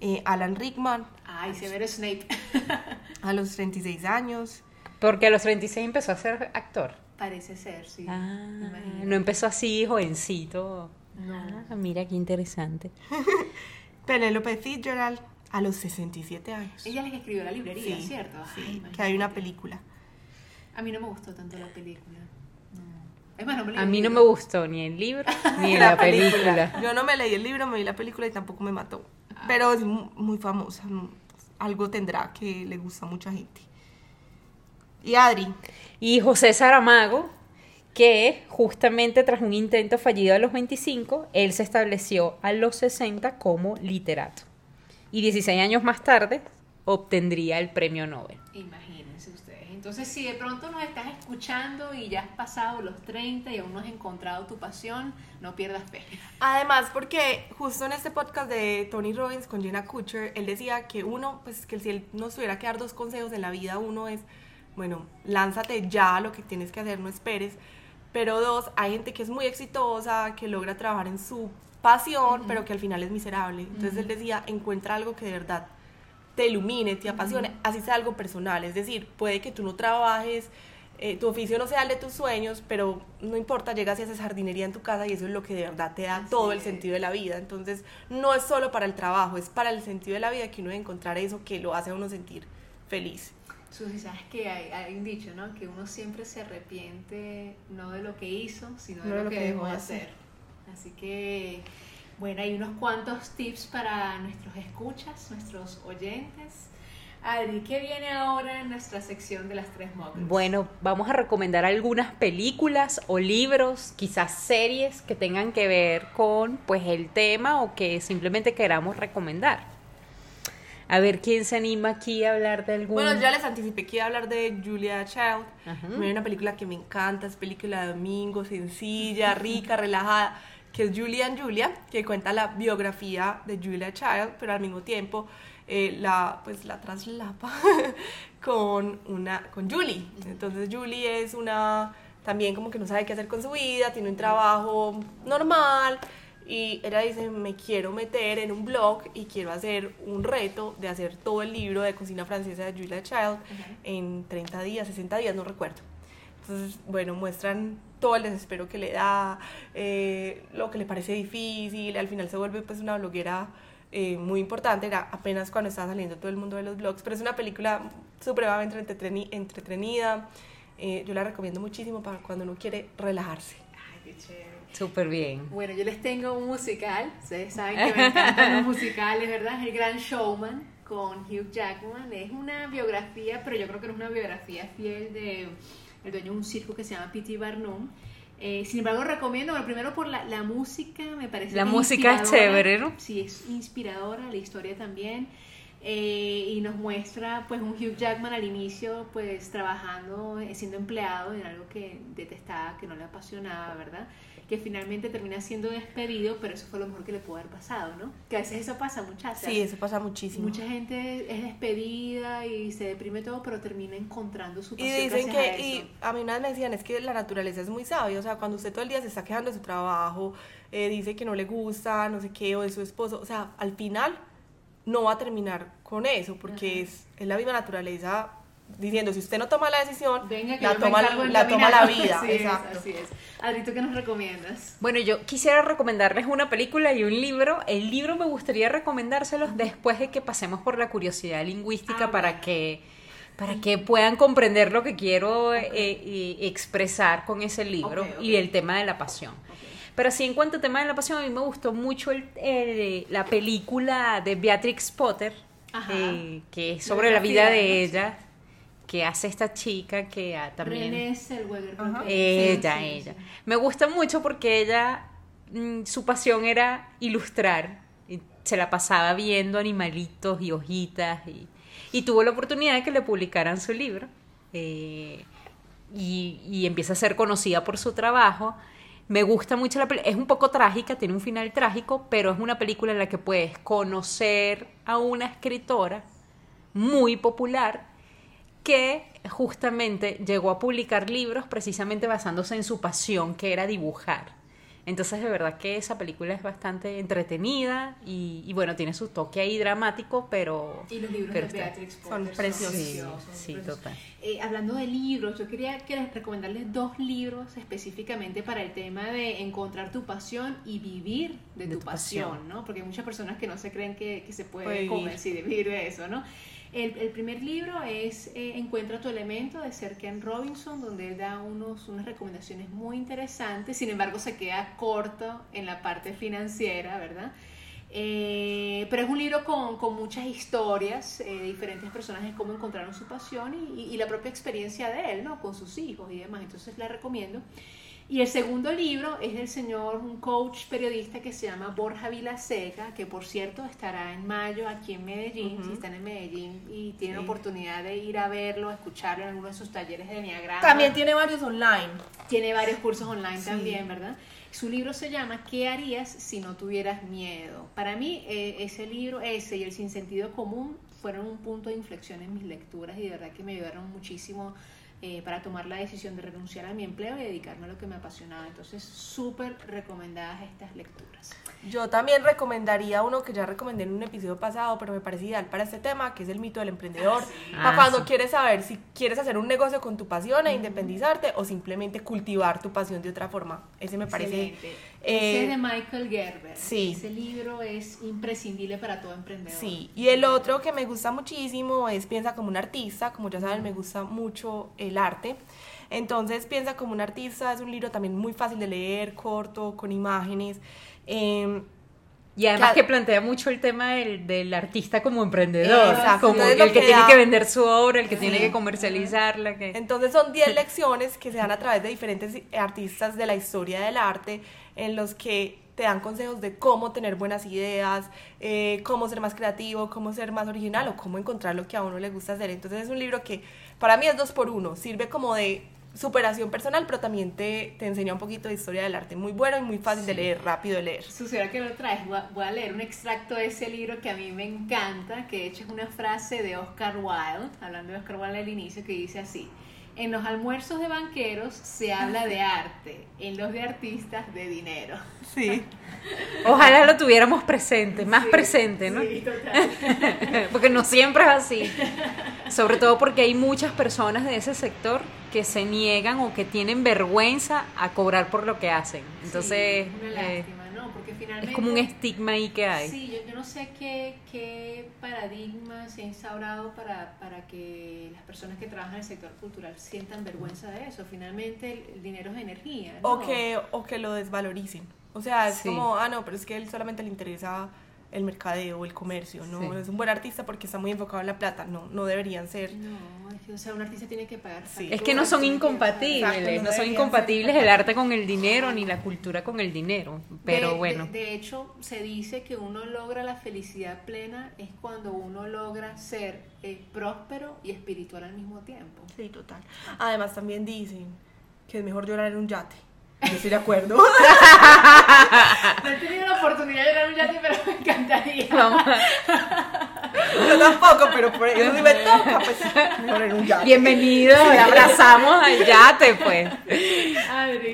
eh, Alan Rickman, Ay, Severo Snape. a los 36 años. Porque a los 36 empezó a ser actor. Parece ser, sí. Ah, no empezó así, jovencito. No. Ah, mira qué interesante. Penélope Fitzgerald, a los 67 años. Ella es la que escribió la librería, Sí, ¿cierto? sí, Ay, que hay una película. A mí no me gustó tanto la película. No. Es más, no me leí A mí no me gustó ni el libro ni la película. Yo no me leí el libro, me vi la película y tampoco me mató. Pero es mu- muy famosa. Algo tendrá que le gusta a mucha gente. Y Adri, Y José Saramago, que justamente tras un intento fallido a los 25, él se estableció a los 60 como literato. Y 16 años más tarde obtendría el premio Nobel. Ustedes. Entonces, si de pronto nos estás escuchando y ya has pasado los 30 y aún no has encontrado tu pasión, no pierdas fe. Además, porque justo en este podcast de Tony Robbins con Jenna Kutcher, él decía que uno, pues que si él nos tuviera que dar dos consejos en la vida, uno es, bueno, lánzate ya a lo que tienes que hacer, no esperes. Pero dos, hay gente que es muy exitosa, que logra trabajar en su pasión, pero que al final es miserable. Entonces él decía, encuentra algo que de verdad te ilumine, te apasione, así sea algo personal. Es decir, puede que tú no trabajes, eh, tu oficio no sea el de tus sueños, pero no importa, llegas y haces jardinería en tu casa y eso es lo que de verdad te da Así todo el es. sentido de la vida. Entonces, no es solo para el trabajo, es para el sentido de la vida que uno debe encontrar eso que lo hace a uno sentir feliz. Susi, sabes que hay, hay un dicho, ¿no? Que uno siempre se arrepiente no de lo que hizo, sino de lo, que, dejó de hacer. Así que, bueno, hay unos cuantos tips para nuestros escuchas, nuestros oyentes. Adri, ¿qué viene ahora en nuestra sección de las tres muggles? Bueno, vamos a recomendar algunas películas o libros, quizás series que tengan que ver con pues el tema o que simplemente queramos recomendar. A ver quién se anima aquí a hablar de algún. Bueno, ya les anticipé que iba a hablar de Julia Child. Ajá. Una película que me encanta, es película de domingo, sencilla, rica, relajada, que es Julia and Julia, que cuenta la biografía de Julia Child, pero al mismo tiempo eh, la, pues, la traslapa con, una, con Julie. Entonces Julie es una, también como que no sabe qué hacer con su vida, tiene un trabajo normal, y ella dice, me quiero meter en un blog y quiero hacer un reto de hacer todo el libro de cocina francesa de Julia Child en 30 días, 60 días, no recuerdo. Entonces, bueno, muestran todo el desespero que le da, eh, lo que le parece difícil, al final se vuelve pues una bloguera eh, muy importante, era apenas cuando estaba saliendo todo el mundo de los blogs, pero es una película supremamente entretenida. entretenida. Eh, yo la recomiendo muchísimo para cuando uno quiere relajarse. Ay, qué chévere. Súper bien. Bueno, yo les tengo un musical. Ustedes saben que me encantan los musicales, ¿verdad? El Gran Showman con Hugh Jackman. Es una biografía, pero yo creo que no es una biografía fiel de el dueño de un circo que se llama P.T. Barnum. Eh, sin embargo, recomiendo, bueno, primero por la, la música, me parece La música es chévere, ¿no? Sí, es inspiradora, la historia también. Eh, y nos muestra pues un Hugh Jackman al inicio pues trabajando, eh, siendo empleado en algo que detestaba, que no le apasionaba, ¿verdad? Que finalmente termina siendo despedido, pero eso fue lo mejor que le pudo haber pasado, ¿no? Que a veces eso pasa, muchachas. Sí, eso pasa muchísimo. Mucha gente es despedida y se deprime todo, pero termina encontrando su Y pasión dicen gracias a que, y a mí una vez me decían, es que la naturaleza es muy sabia, o sea, cuando usted todo el día se está quejando de su trabajo, eh, dice que no le gusta, no sé qué, o de su esposo, o sea, al final no va a terminar con eso, porque Ajá. es, es la misma naturaleza diciendo, si usted no toma la decisión, Venga, la, toma, la toma la vida, Así es, exacto. así es. Adri, ¿tú qué nos recomiendas? Bueno, yo quisiera recomendarles una película y un libro. El libro me gustaría recomendárselos después de que pasemos por la curiosidad lingüística Ah, para bueno. que para que puedan comprender lo que quiero eh, eh, expresar con ese libro Ok, ok. y el tema de la pasión. Pero sí, en cuanto al tema de la pasión, a mí me gustó mucho el- el- la película de Beatrix Potter, eh, que es sobre la vida Biografía, de ella, que hace esta chica que ah, también... René que- Ella, sí, sí, ella. sí. Me gusta mucho porque ella, mm, su pasión era ilustrar. Y se la pasaba viendo animalitos y hojitas. Y, y tuvo la oportunidad de que le publicaran su libro. eh, y, y empieza a ser conocida por su trabajo. Me gusta mucho la película. Es un poco trágica, tiene un final trágico, pero es una película en la que puedes conocer a una escritora muy popular que justamente llegó a publicar libros precisamente basándose en su pasión, que era dibujar. Entonces, de verdad que esa película es bastante entretenida y, y bueno, tiene su toque ahí dramático, pero... Y los libros pero de Beatrix Son Potter preciosos. Sí, preciosos, sí, preciosos. total. Eh, hablando de libros, yo quería que les recomendarles dos libros específicamente para el tema de encontrar tu pasión y vivir de, De tu, tu pasión, pasión. ¿no? Porque hay muchas personas que no se creen que, que se puede Puede comer, vivir. sí, de vivir de eso, ¿no? El, primer libro es eh, Encuentra tu elemento de Sir Ken Robinson, donde él da unos, unas recomendaciones muy interesantes, sin embargo se queda corto en la parte financiera, ¿verdad? Eh, pero es un libro con, con muchas historias eh, de diferentes personajes cómo encontraron su pasión y- y la propia experiencia de él, ¿no? Con sus hijos y demás. Entonces la recomiendo. Y el segundo libro es del señor, un coach periodista que se llama Borja Vilaseca, que por cierto estará en mayo aquí en Medellín. Si están en Medellín y tienen Sí. oportunidad de ir a verlo, a escucharlo en alguno de sus talleres de Enneagrama. También tiene varios online. Tiene varios cursos online Sí. también, ¿verdad? Su libro se llama ¿Qué harías si no tuvieras miedo? Para mí, eh, ese libro, ese y el Sinsentido Común fueron un punto de inflexión en mis lecturas y de verdad que me ayudaron muchísimo eh, para tomar la decisión de renunciar a mi empleo y dedicarme a lo que me apasionaba. Entonces, súper recomendadas estas lecturas. Yo también recomendaría uno que ya recomendé en un episodio pasado, pero me parece ideal para este tema, que es el mito del emprendedor. Para Ah, cuando sí. quieres saber si quieres hacer un negocio con tu pasión e independizarte o simplemente cultivar tu pasión de otra forma. Ese me parece... Excelente. eh, Ese de Michael Gerber. sí. Ese libro es imprescindible para todo emprendedor. Sí, y el otro que me gusta muchísimo es Piensa como un artista, como ya saben me gusta mucho el arte, entonces Piensa como un artista es un libro también muy fácil de leer, corto, con imágenes, eh, Y además Claro. que plantea mucho el tema del, del artista como emprendedor, Exacto, como entonces el que tiene que vender su obra, el que tiene que comercializarla, que... entonces son 10 lecciones que se dan a través de diferentes artistas de la historia del arte, en los que te dan consejos de cómo tener buenas ideas, eh, cómo ser más creativo, cómo ser más original o cómo encontrar lo que a uno le gusta hacer. Entonces es un libro que para mí es dos por uno, sirve como de superación personal, pero también te, te enseña un poquito de historia del arte. Muy bueno y muy fácil de leer, rápido de leer. Suceda que lo traes, voy a leer un extracto de ese libro que a mí me encanta, que de hecho es una frase de Oscar Wilde, hablando de Oscar Wilde al inicio, que dice así, en los almuerzos de banqueros se habla de arte, en los de artistas de dinero. Sí. Ojalá lo tuviéramos presente, más Sí, presente, ¿no? Sí, total. porque no siempre es así. Sobre todo porque hay muchas personas de ese sector que se niegan o que tienen vergüenza a cobrar por lo que hacen. Entonces, Sí, una eh, lástima. Finalmente... Es como un estigma ahí que hay. Sí, yo, yo no sé qué, qué paradigma se ha instaurado para, para que las personas que trabajan en el sector cultural sientan vergüenza de eso. Finalmente el, el dinero es energía. ¿no? O que, o que lo desvaloricen. O sea, es Sí. como, ah, no, pero es que a él solamente le interesa el mercadeo, el comercio, ¿no? Sí. Es un buen artista porque está muy enfocado en la plata. No, no deberían ser. No, es que, o sea, un artista tiene que pagar. Sí. Es que no son incompatibles, Exacto, no no son incompatibles el arte con el dinero ni la cultura con el dinero. Pero De- bueno, De, de hecho, se dice que uno logra la felicidad plena es cuando uno logra ser eh, próspero y espiritual al mismo tiempo. Sí, total. Además, también dicen que es mejor llorar en un yate. Yo estoy de acuerdo. No he tenido la oportunidad de a un yate, pero me encantaría. a- Yo tampoco, pero por eso si me toca, pues mejor en un yate. bienvenido, le abrazamos al yate, pues.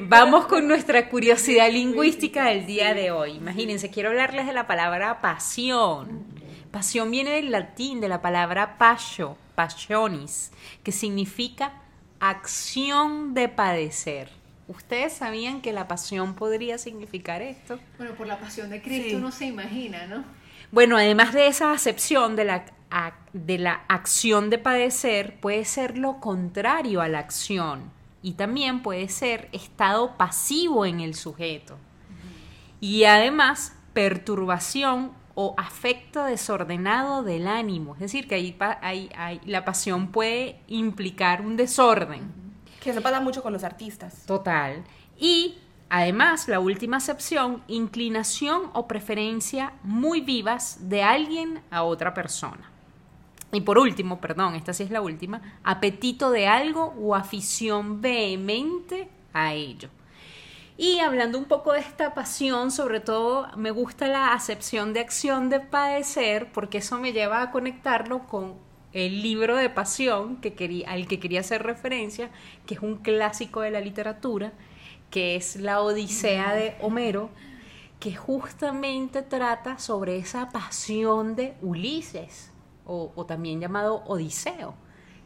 Vamos con nuestra curiosidad lingüística del día de hoy. Imagínense, quiero hablarles de la palabra pasión. Pasión viene del latín, de la palabra pasio, passionis, que significa acción de padecer. ¿Ustedes sabían que la pasión podría significar esto? Bueno, por la pasión de Cristo Sí. uno se imagina, ¿no? Bueno, además de esa acepción de la, de la acción de padecer, puede ser lo contrario a la acción y también puede ser estado pasivo en el sujeto. Y además, perturbación o afecto desordenado del ánimo. Es decir, que ahí, pa- ahí- ahí- la pasión puede implicar un desorden. Que eso pasa mucho con los artistas. Total. Y además, la última acepción, inclinación o preferencia muy vivas de alguien a otra persona. Y por último, perdón, esta sí es la última, apetito de algo o afición vehemente a ello. Y hablando un poco de esta pasión, sobre todo me gusta la acepción de acción de padecer, porque eso me lleva a conectarlo con el libro de pasión que quería, al que quería hacer referencia, que es un clásico de la literatura, que es la Odisea de Homero, que justamente trata sobre esa pasión de Ulises, o, o también llamado Odiseo,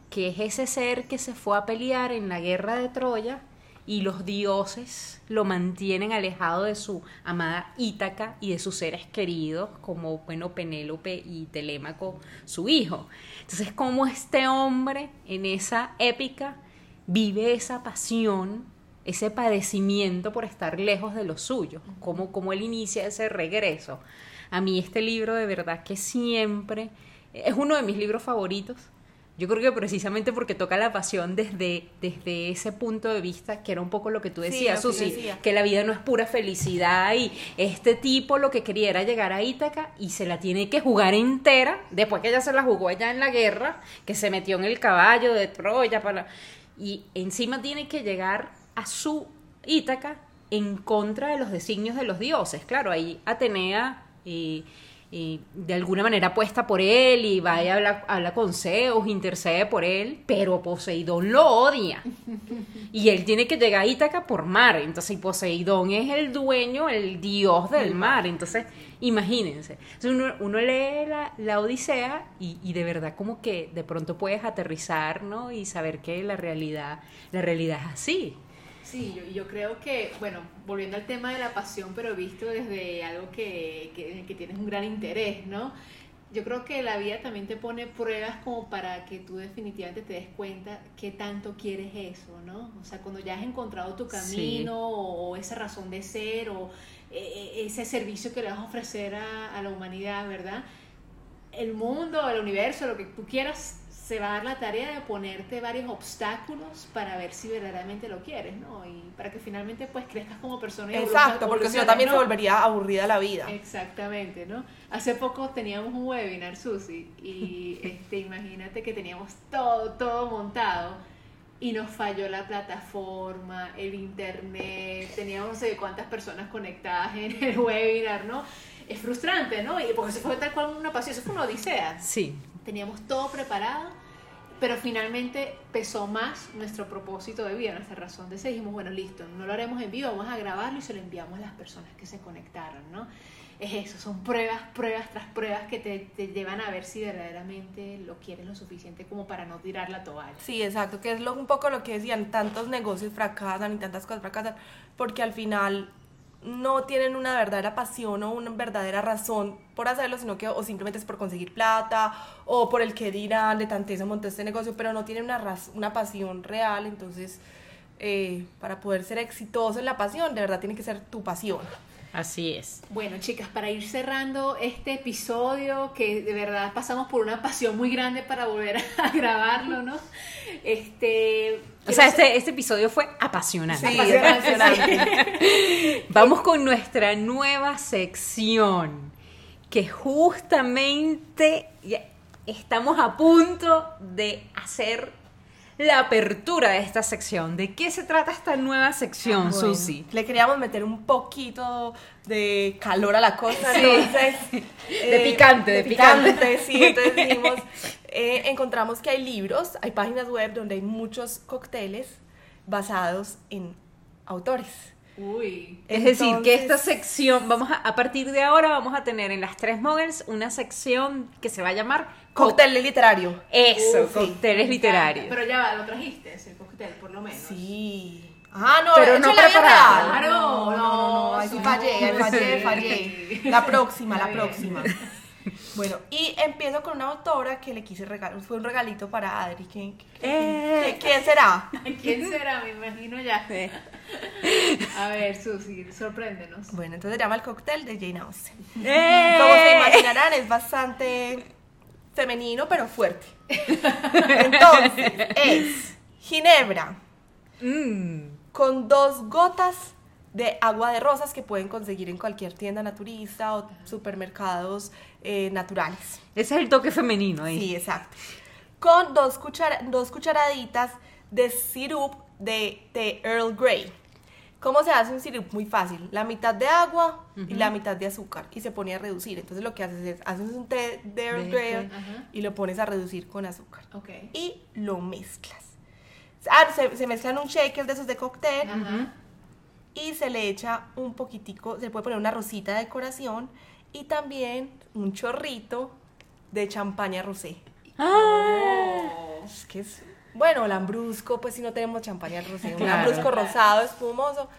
que es ese ser que se fue a pelear en la guerra de Troya y los dioses lo mantienen alejado de su amada Ítaca y de sus seres queridos, como bueno Penélope y Telémaco, su hijo. Entonces, como este hombre en esa épica vive esa pasión, ese padecimiento por estar lejos de los suyos, como, como él inicia ese regreso. A mí este libro de verdad que siempre es uno de mis libros favoritos. Yo creo que precisamente porque toca la pasión desde, desde ese punto de vista, que era un poco lo que tú Sí, decías, que Susi, decía. que la vida no es pura felicidad y este tipo lo que quería era llegar a Ítaca y se la tiene que jugar entera, después que ella se la jugó allá en la guerra, que se metió en el caballo de Troya para... y encima tiene que llegar a su Ítaca en contra de los designios de los dioses. Claro, ahí Atenea eh, eh, de alguna manera apuesta por él y va y habla, habla con Zeus, intercede por él, pero Poseidón lo odia. Y él tiene que llegar a Ítaca por mar. Entonces Poseidón es el dueño, el dios del mar. Entonces, imagínense. Entonces, uno, uno lee la, la Odisea y, y de verdad como que de pronto puedes aterrizar, ¿no? Y saber que la realidad, la realidad es así. Sí, yo, yo creo que, bueno, volviendo al tema de la pasión, pero visto desde algo que, que, que tienes un gran interés, ¿no? Yo creo que la vida también te pone pruebas como para que tú definitivamente te des cuenta qué tanto quieres eso, ¿no? O sea, cuando ya has encontrado tu camino Sí. o, esa razón de ser o eh, ese servicio que le vas a ofrecer a, a la humanidad, ¿verdad? El mundo, el universo, lo que tú quieras, se va a dar la tarea de ponerte varios obstáculos para ver si verdaderamente lo quieres, ¿no? Y para que finalmente pues crezcas como persona y Exacto, porque si no también se ¿no? volvería aburrida la vida. Exactamente, ¿no? Hace poco teníamos un webinar, Susi, y este, imagínate que teníamos todo, todo montado y nos falló la plataforma, el internet, teníamos no sé cuántas personas conectadas en el webinar, ¿no? Es frustrante, ¿no? Y porque se fue tal cual una pasión, eso fue una odisea. Sí. Teníamos todo preparado, pero finalmente pesó más nuestro propósito de vida, nuestra razón de ser. Dijimos, bueno, listo, no lo haremos en vivo, vamos a grabarlo y se lo enviamos a las personas que se conectaron, ¿no? Es eso, son pruebas, pruebas tras pruebas que te, llevan a ver si verdaderamente lo quieres lo suficiente como para no tirar la toalla. Sí, exacto, que es lo, un poco lo que decían, tantos negocios fracasan y tantas cosas fracasan, porque al final no tienen una verdadera pasión o una verdadera razón por hacerlo, sino que o simplemente es por conseguir plata o por el que dirán de tanteza monté este negocio, pero no tienen una, una pasión real, entonces eh, para poder ser exitoso en la pasión, de verdad tiene que ser tu pasión. Así es. Bueno, chicas, para ir cerrando este episodio, que de verdad pasamos por una pasión muy grande para volver a grabarlo, ¿no? Este. O sea, este, este episodio fue apasionante. Sí, apasionante. Vamos con nuestra nueva sección, que justamente estamos a punto de hacer la apertura de esta sección. ¿De qué se trata esta nueva sección, Bueno, Susi? Le queríamos meter un poquito de calor a la cosa, Sí. entonces... De picante, de picante. sí. Entonces dijimos, eh, encontramos que hay libros, hay páginas web donde hay muchos cócteles basados en autores. Uy. Es decir, que esta sección, vamos a, a partir de ahora vamos a tener en las tres muggles una sección que se va a llamar Cóctel literario. Eso, sí. cócteles literarios. Pero ya va, lo trajiste, ese cóctel, por lo menos. Sí. Ah, no, Pero eso no en la vida preparado. real. Claro, no, no, no, no, ahí sí sí. fallé, ahí fallé, fallé. La próxima, la Está bien. próxima. Bueno, y empiezo con una autora que le quise regalar, fue un regalito para Adri. ¿Quién, Eh. quién será? ¿Quién será? Me imagino ya. A ver, Susi, sorpréndenos. Bueno, entonces se llama el cóctel de Jane Austen. ¡Eh! Como se imaginarán, es bastante femenino, pero fuerte. Entonces, es ginebra Mm. con dos gotas de agua de rosas que pueden conseguir en cualquier tienda naturista o supermercados eh, naturales. Ese es el toque femenino ahí. Sí, exacto. Con dos, cuchara- dos cucharaditas de sirup de, de Earl Grey. ¿Cómo se hace un sirup? Muy fácil. La mitad de agua y la mitad de azúcar. Y se pone a reducir. Entonces lo que haces es, haces un té de Earl Grey té. Ajá. y lo pones a reducir con azúcar. Ok. Y lo mezclas. Ah, se, se mezclan un shaker de esos de cóctel Ajá. Y se le echa un poquitico, se le puede poner una rosita de decoración y también un chorrito de champaña rosé. Ah. Es que es, bueno, lambrusco, pues si no tenemos champaña rosé, un Claro. lambrusco rosado, espumoso.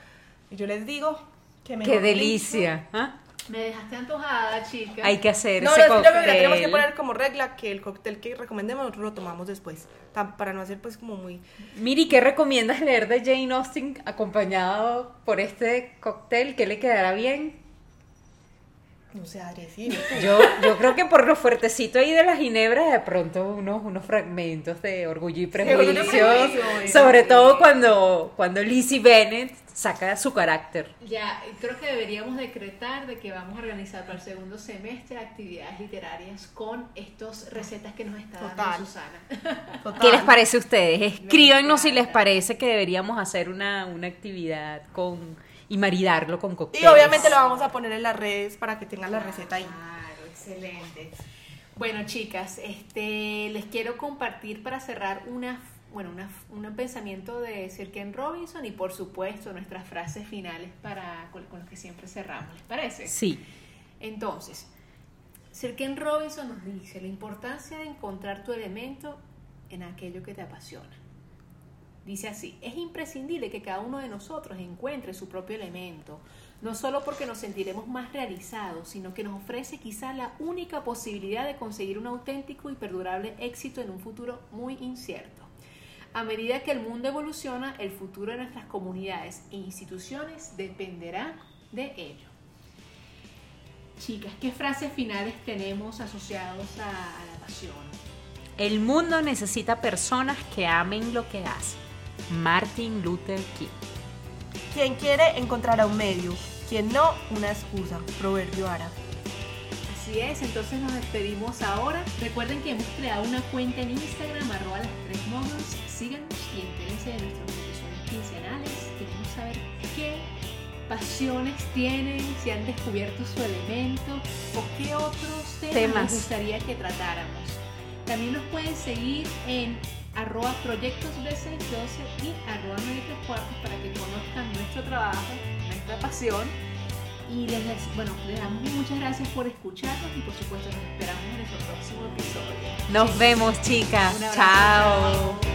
Y yo les digo que me ¡Qué delicia! ¿ah? Me dejaste antojada, chica. Hay que hacer No, no, ese es que yo creo que cóctel. tenemos que poner como regla que el cóctel que recomendemos nosotros lo tomamos después, para no hacer pues como muy... Miri, ¿qué recomiendas leer de Jane Austen acompañado por este cóctel? ¿Qué le quedará bien? No no sé. Yo, yo creo que por lo fuertecito ahí de la ginebra, de pronto unos, unos fragmentos de orgullo y Orgullo y prejuicio. Sobre todo cuando, cuando Lizzie Bennett saca su carácter. Ya, creo que deberíamos decretar de que vamos a organizar para el segundo semestre actividades literarias con estas recetas que nos está dando Total. Susana. Total. ¿Qué les parece a ustedes? Escríbanos si les parece que deberíamos hacer una, una actividad con y maridarlo con Y cócteles. obviamente lo vamos a poner en las redes para que tengan la receta ahí. Claro, excelente. Bueno, chicas, este, les quiero compartir para cerrar una, bueno, una, un pensamiento de Sir Ken Robinson y por supuesto nuestras frases finales para con, con las que siempre cerramos. ¿Les parece? Sí. Entonces, Sir Ken Robinson nos dice la importancia de encontrar tu elemento en aquello que te apasiona. Dice así, es imprescindible que cada uno de nosotros encuentre su propio elemento, no solo porque nos sentiremos más realizados, sino que nos ofrece quizá la única posibilidad de conseguir un auténtico y perdurable éxito en un futuro muy incierto. A medida que el mundo evoluciona, el futuro de nuestras comunidades e instituciones dependerá de ello. Chicas, ¿qué frases finales tenemos asociados a, a la pasión? El mundo necesita personas que amen lo que hacen. Martin Luther King. Quien quiere encontrará un medio, quien no, una excusa. Proverbio árabe. Así es, entonces nos despedimos ahora. Recuerden que hemos creado una cuenta en Instagram, arroba las tres modos. Síganos y entérense de nuestros episodios quincenales. Queremos saber qué pasiones tienen, si han descubierto su elemento o qué otros temas, Temas. les gustaría que tratáramos. También nos pueden seguir en arroba proyectos B612 y arroba 93 cuartos para que conozcan nuestro trabajo, nuestra pasión y les, bueno, les damos muchas gracias por escucharnos y por supuesto nos esperamos en nuestro próximo episodio. Nos vemos, chicas. Chao.